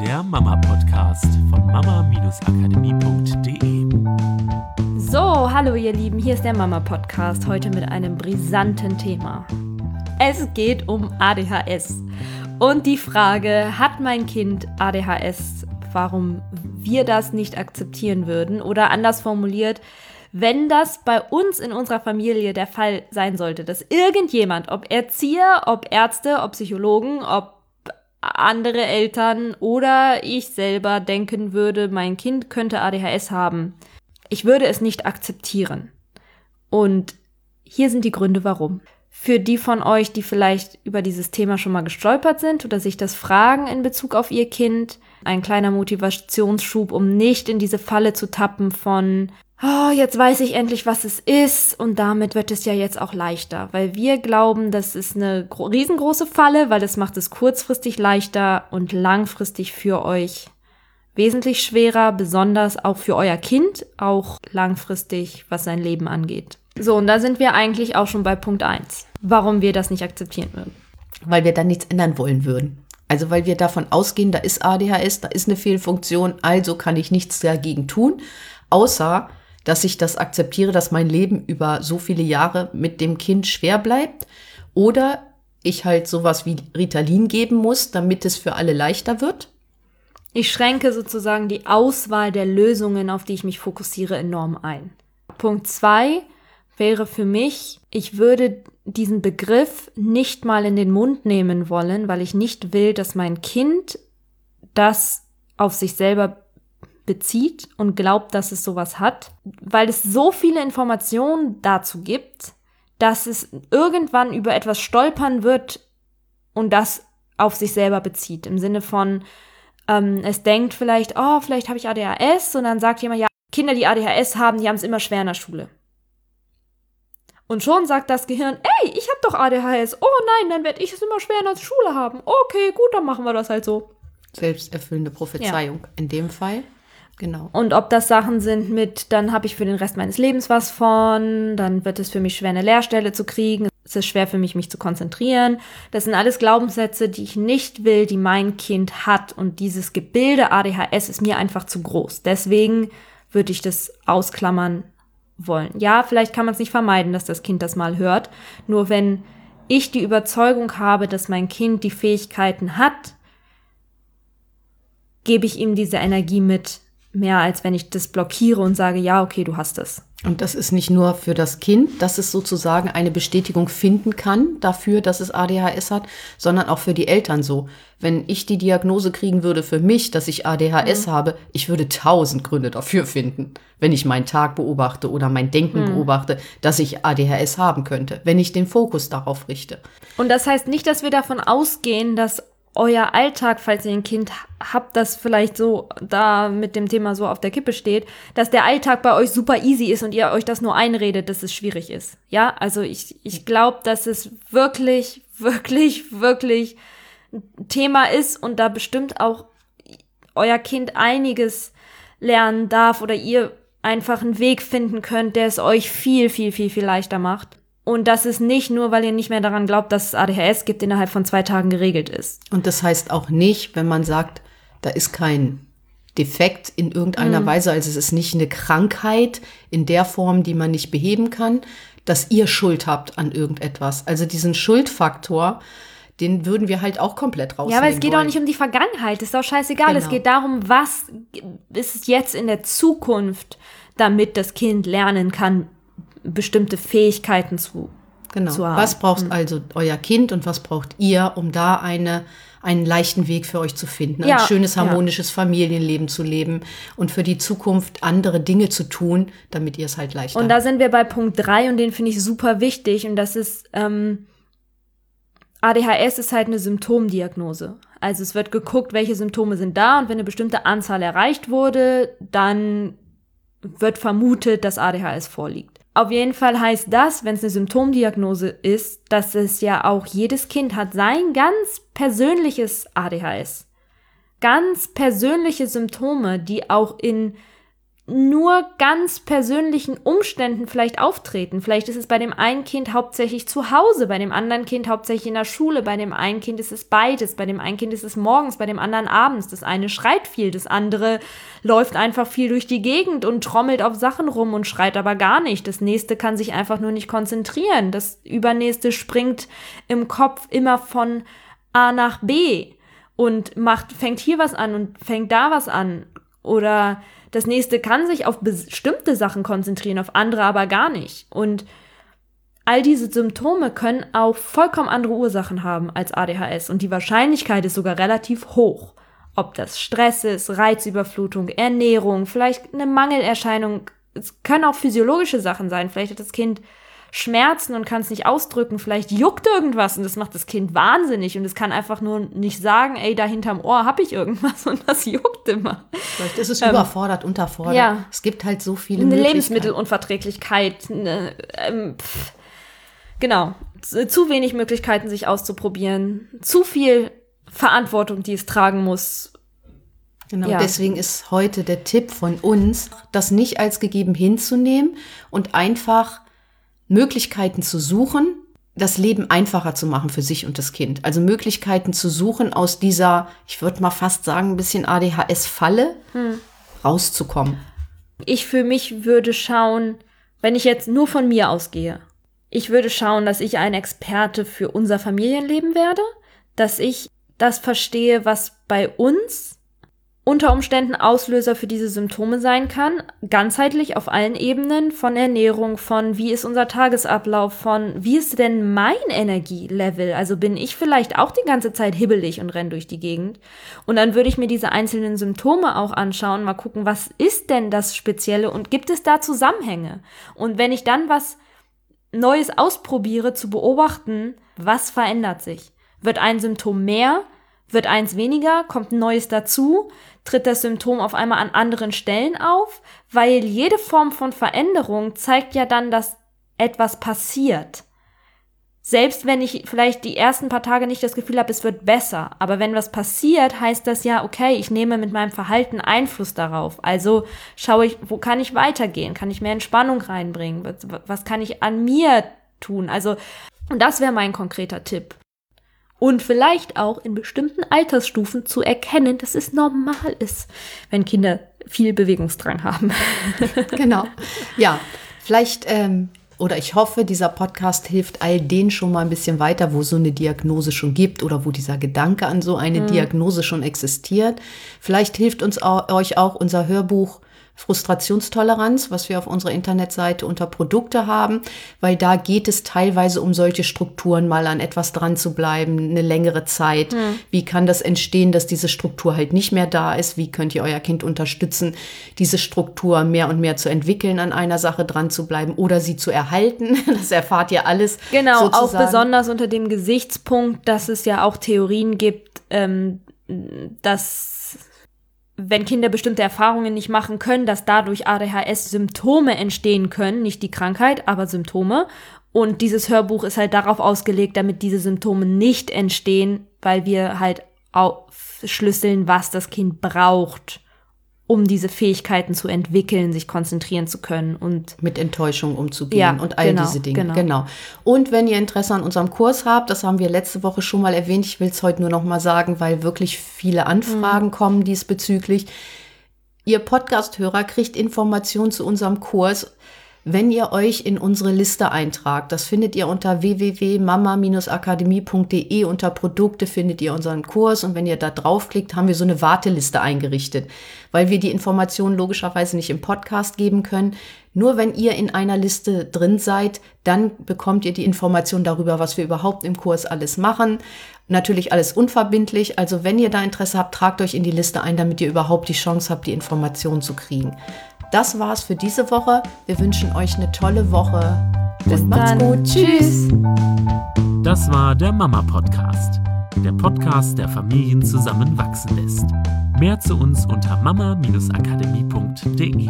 der Mama-Podcast von mama-akademie.de. So, hallo ihr Lieben, hier ist der Mama-Podcast, heute mit einem brisanten Thema. Es geht um ADHS. Und die Frage, hat mein Kind ADHS, warum wir das nicht akzeptieren würden? Oder anders formuliert, wenn das bei uns in unserer Familie der Fall sein sollte, dass irgendjemand, ob Erzieher, ob Ärzte, ob Psychologen, ob andere Eltern oder ich selber denken würde, mein Kind könnte ADHS haben, ich würde es nicht akzeptieren. Und hier sind die Gründe, warum. Für die von euch, die vielleicht über dieses Thema schon mal gestolpert sind oder sich das fragen in Bezug auf ihr Kind, ein kleiner Motivationsschub, um nicht in diese Falle zu tappen von oh, jetzt weiß ich endlich, was es ist und damit wird es ja jetzt auch leichter, weil wir glauben, das ist eine riesengroße Falle, weil es macht es kurzfristig leichter und langfristig für euch wesentlich schwerer, besonders auch für euer Kind, auch langfristig, was sein Leben angeht. So, und da sind wir eigentlich auch schon bei Punkt eins, warum wir das nicht akzeptieren würden. Weil wir dann nichts ändern wollen würden. Also weil wir davon ausgehen, da ist ADHS, da ist eine Fehlfunktion, also kann ich nichts dagegen tun, außer dass ich das akzeptiere, dass mein Leben über so viele Jahre mit dem Kind schwer bleibt oder ich halt sowas wie Ritalin geben muss, damit es für alle leichter wird. Ich schränke sozusagen die Auswahl der Lösungen, auf die ich mich fokussiere, enorm ein. Punkt zwei wäre für mich, ich würde diesen Begriff nicht mal in den Mund nehmen wollen, weil ich nicht will, dass mein Kind das auf sich selber bezieht und glaubt, dass es sowas hat, weil es so viele Informationen dazu gibt, dass es irgendwann über etwas stolpern wird und das auf sich selber bezieht. Im Sinne von, ähm, es denkt vielleicht, oh, vielleicht habe ich ADHS und dann sagt jemand, ja, Kinder, die ADHS haben, die haben es immer schwer in der Schule. Und schon sagt das Gehirn, ey, ich habe doch ADHS. Oh nein, dann werde ich es immer schwer in der Schule haben. Okay, gut, dann machen wir das halt so. Selbsterfüllende Prophezeiung ja. in dem Fall. Genau. Und ob das Sachen sind mit, dann habe ich für den Rest meines Lebens was von, dann wird es für mich schwer, eine Lehrstelle zu kriegen, es ist schwer für mich, mich zu konzentrieren. Das sind alles Glaubenssätze, die ich nicht will, die mein Kind hat. Und dieses Gebilde ADHS ist mir einfach zu groß. Deswegen würde ich das ausklammern wollen. Ja, vielleicht kann man es nicht vermeiden, dass das Kind das mal hört. Nur wenn ich die Überzeugung habe, dass mein Kind die Fähigkeiten hat, gebe ich ihm diese Energie mit, mehr als wenn ich das blockiere und sage, ja, okay, du hast es. Und das ist nicht nur für das Kind, dass es sozusagen eine Bestätigung finden kann dafür, dass es ADHS hat, sondern auch für die Eltern so. Wenn ich die Diagnose kriegen würde für mich, dass ich ADHS mhm. habe, ich würde tausend Gründe dafür finden, wenn ich meinen Tag beobachte oder mein Denken mhm. beobachte, dass ich ADHS haben könnte, wenn ich den Fokus darauf richte. Und das heißt nicht, dass wir davon ausgehen, dass euer Alltag, falls ihr ein Kind habt, das vielleicht so da mit dem Thema so auf der Kippe steht, dass der Alltag bei euch super easy ist und ihr euch das nur einredet, dass es schwierig ist. Ja, also ich, ich glaube, dass es wirklich, wirklich, wirklich ein Thema ist und da bestimmt auch euer Kind einiges lernen darf oder ihr einfach einen Weg finden könnt, der es euch viel, viel, viel, viel leichter macht. Und das ist nicht nur, weil ihr nicht mehr daran glaubt, dass es ADHS gibt, innerhalb von zwei Tagen geregelt ist. Und das heißt auch nicht, wenn man sagt, da ist kein Defekt in irgendeiner mhm. Weise, also es ist nicht eine Krankheit in der Form, die man nicht beheben kann, dass ihr Schuld habt an irgendetwas. Also diesen Schuldfaktor, den würden wir halt auch komplett rausnehmen. Ja, aber es geht wollen. auch nicht um die Vergangenheit, das ist auch scheißegal. Genau. Es geht darum, was ist es jetzt in der Zukunft, damit das Kind lernen kann, bestimmte Fähigkeiten zu, genau. zu haben. Was braucht mhm. also euer Kind und was braucht ihr, um da eine einen leichten Weg für euch zu finden, ja, ein schönes, harmonisches ja. Familienleben zu leben und für die Zukunft andere Dinge zu tun, damit ihr es halt leichter Und da sind wir bei Punkt drei und den finde ich super wichtig und das ist, ähm, ADHS ist halt eine Symptomdiagnose. Also es wird geguckt, welche Symptome sind da und wenn eine bestimmte Anzahl erreicht wurde, dann wird vermutet, dass ADHS vorliegt. Auf jeden Fall heißt das, wenn es eine Symptomdiagnose ist, dass es ja auch jedes Kind hat sein ganz persönliches ADHS. Ganz persönliche Symptome, die auch in nur ganz persönlichen Umständen vielleicht auftreten. Vielleicht ist es bei dem einen Kind hauptsächlich zu Hause, bei dem anderen Kind hauptsächlich in der Schule, bei dem einen Kind ist es beides, bei dem einen Kind ist es morgens, bei dem anderen abends. Das eine schreit viel, das andere läuft einfach viel durch die Gegend und trommelt auf Sachen rum und schreit aber gar nicht. Das nächste kann sich einfach nur nicht konzentrieren. Das übernächste springt im Kopf immer von A nach B und macht, fängt hier was an und fängt da was an. Oder das nächste kann sich auf bestimmte Sachen konzentrieren, auf andere aber gar nicht. Und all diese Symptome können auch vollkommen andere Ursachen haben als ADHS. Und die Wahrscheinlichkeit ist sogar relativ hoch. Ob das Stress ist, Reizüberflutung, Ernährung, vielleicht eine Mangelerscheinung. Es können auch physiologische Sachen sein. Vielleicht hat das Kind Schmerzen und kann es nicht ausdrücken. Vielleicht juckt irgendwas und das macht das Kind wahnsinnig und es kann einfach nur nicht sagen, ey, da hinterm Ohr habe ich irgendwas und das juckt immer. Vielleicht ist es ähm, überfordert, unterfordert. Ja. Es gibt halt so viele Eine Lebensmittelunverträglichkeit. Eine, ähm, genau. Zu wenig Möglichkeiten, sich auszuprobieren. Zu viel Verantwortung, die es tragen muss. Genau, ja. deswegen ist heute der Tipp von uns, das nicht als gegeben hinzunehmen und einfach Möglichkeiten zu suchen, das Leben einfacher zu machen für sich und das Kind. Also Möglichkeiten zu suchen, aus dieser, ich würde mal fast sagen, ein bisschen ADHS-Falle hm. rauszukommen. Ich für mich würde schauen, wenn ich jetzt nur von mir ausgehe, ich würde schauen, dass ich ein Experte für unser Familienleben werde, dass ich das verstehe, was bei uns unter Umständen Auslöser für diese Symptome sein kann, ganzheitlich auf allen Ebenen, von Ernährung, von wie ist unser Tagesablauf, von wie ist denn mein Energielevel, also bin ich vielleicht auch die ganze Zeit hibbelig und renn durch die Gegend. Und dann würde ich mir diese einzelnen Symptome auch anschauen, mal gucken, was ist denn das Spezielle und gibt es da Zusammenhänge? Und wenn ich dann was Neues ausprobiere, zu beobachten, was verändert sich? Wird ein Symptom mehr? Wird eins weniger? Kommt ein neues dazu? tritt das Symptom auf einmal an anderen Stellen auf, weil jede Form von Veränderung zeigt ja dann, dass etwas passiert. Selbst wenn ich vielleicht die ersten paar Tage nicht das Gefühl habe, es wird besser, aber wenn was passiert, heißt das ja, okay, ich nehme mit meinem Verhalten Einfluss darauf. Also schaue ich, wo kann ich weitergehen? Kann ich mehr Entspannung reinbringen? Was, was kann ich an mir tun? Also, und das wäre mein konkreter Tipp und vielleicht auch in bestimmten Altersstufen zu erkennen, dass es normal ist, wenn Kinder viel Bewegungsdrang haben. genau. Ja, vielleicht ähm, oder ich hoffe, dieser Podcast hilft all denen schon mal ein bisschen weiter, wo so eine Diagnose schon gibt oder wo dieser Gedanke an so eine mhm. Diagnose schon existiert. Vielleicht hilft uns auch, euch auch unser Hörbuch Frustrationstoleranz, was wir auf unserer Internetseite unter Produkte haben, weil da geht es teilweise um solche Strukturen, mal an etwas dran zu bleiben, eine längere Zeit. Mhm. Wie kann das entstehen, dass diese Struktur halt nicht mehr da ist? Wie könnt ihr euer Kind unterstützen, diese Struktur mehr und mehr zu entwickeln, an einer Sache dran zu bleiben oder sie zu erhalten? Das erfahrt ihr alles. Genau, sozusagen. auch besonders unter dem Gesichtspunkt, dass es ja auch Theorien gibt, ähm, dass wenn Kinder bestimmte Erfahrungen nicht machen können, dass dadurch ADHS-Symptome entstehen können, nicht die Krankheit, aber Symptome. Und dieses Hörbuch ist halt darauf ausgelegt, damit diese Symptome nicht entstehen, weil wir halt aufschlüsseln, was das Kind braucht, um diese Fähigkeiten zu entwickeln, sich konzentrieren zu können und mit Enttäuschung umzugehen ja, und all genau, diese Dinge. Genau. genau. Und wenn ihr Interesse an unserem Kurs habt, das haben wir letzte Woche schon mal erwähnt, ich will es heute nur noch mal sagen, weil wirklich viele Anfragen mhm. kommen diesbezüglich. Ihr Podcast-Hörer kriegt Informationen zu unserem Kurs wenn ihr euch in unsere Liste eintragt. Das findet ihr unter www.mama-akademie.de. Unter Produkte findet ihr unseren Kurs und wenn ihr da draufklickt, haben wir so eine Warteliste eingerichtet, weil wir die Informationen logischerweise nicht im Podcast geben können. Nur wenn ihr in einer Liste drin seid, dann bekommt ihr die Information darüber, was wir überhaupt im Kurs alles machen. Natürlich alles unverbindlich. Also wenn ihr da Interesse habt, tragt euch in die Liste ein, damit ihr überhaupt die Chance habt, die Informationen zu kriegen. Das war's für diese Woche. Wir wünschen euch eine tolle Woche. Bis und macht's dann. gut. Tschüss. Das war der Mama Podcast. Der Podcast, der Familien zusammenwachsen lässt. Mehr zu uns unter mama-akademie.de.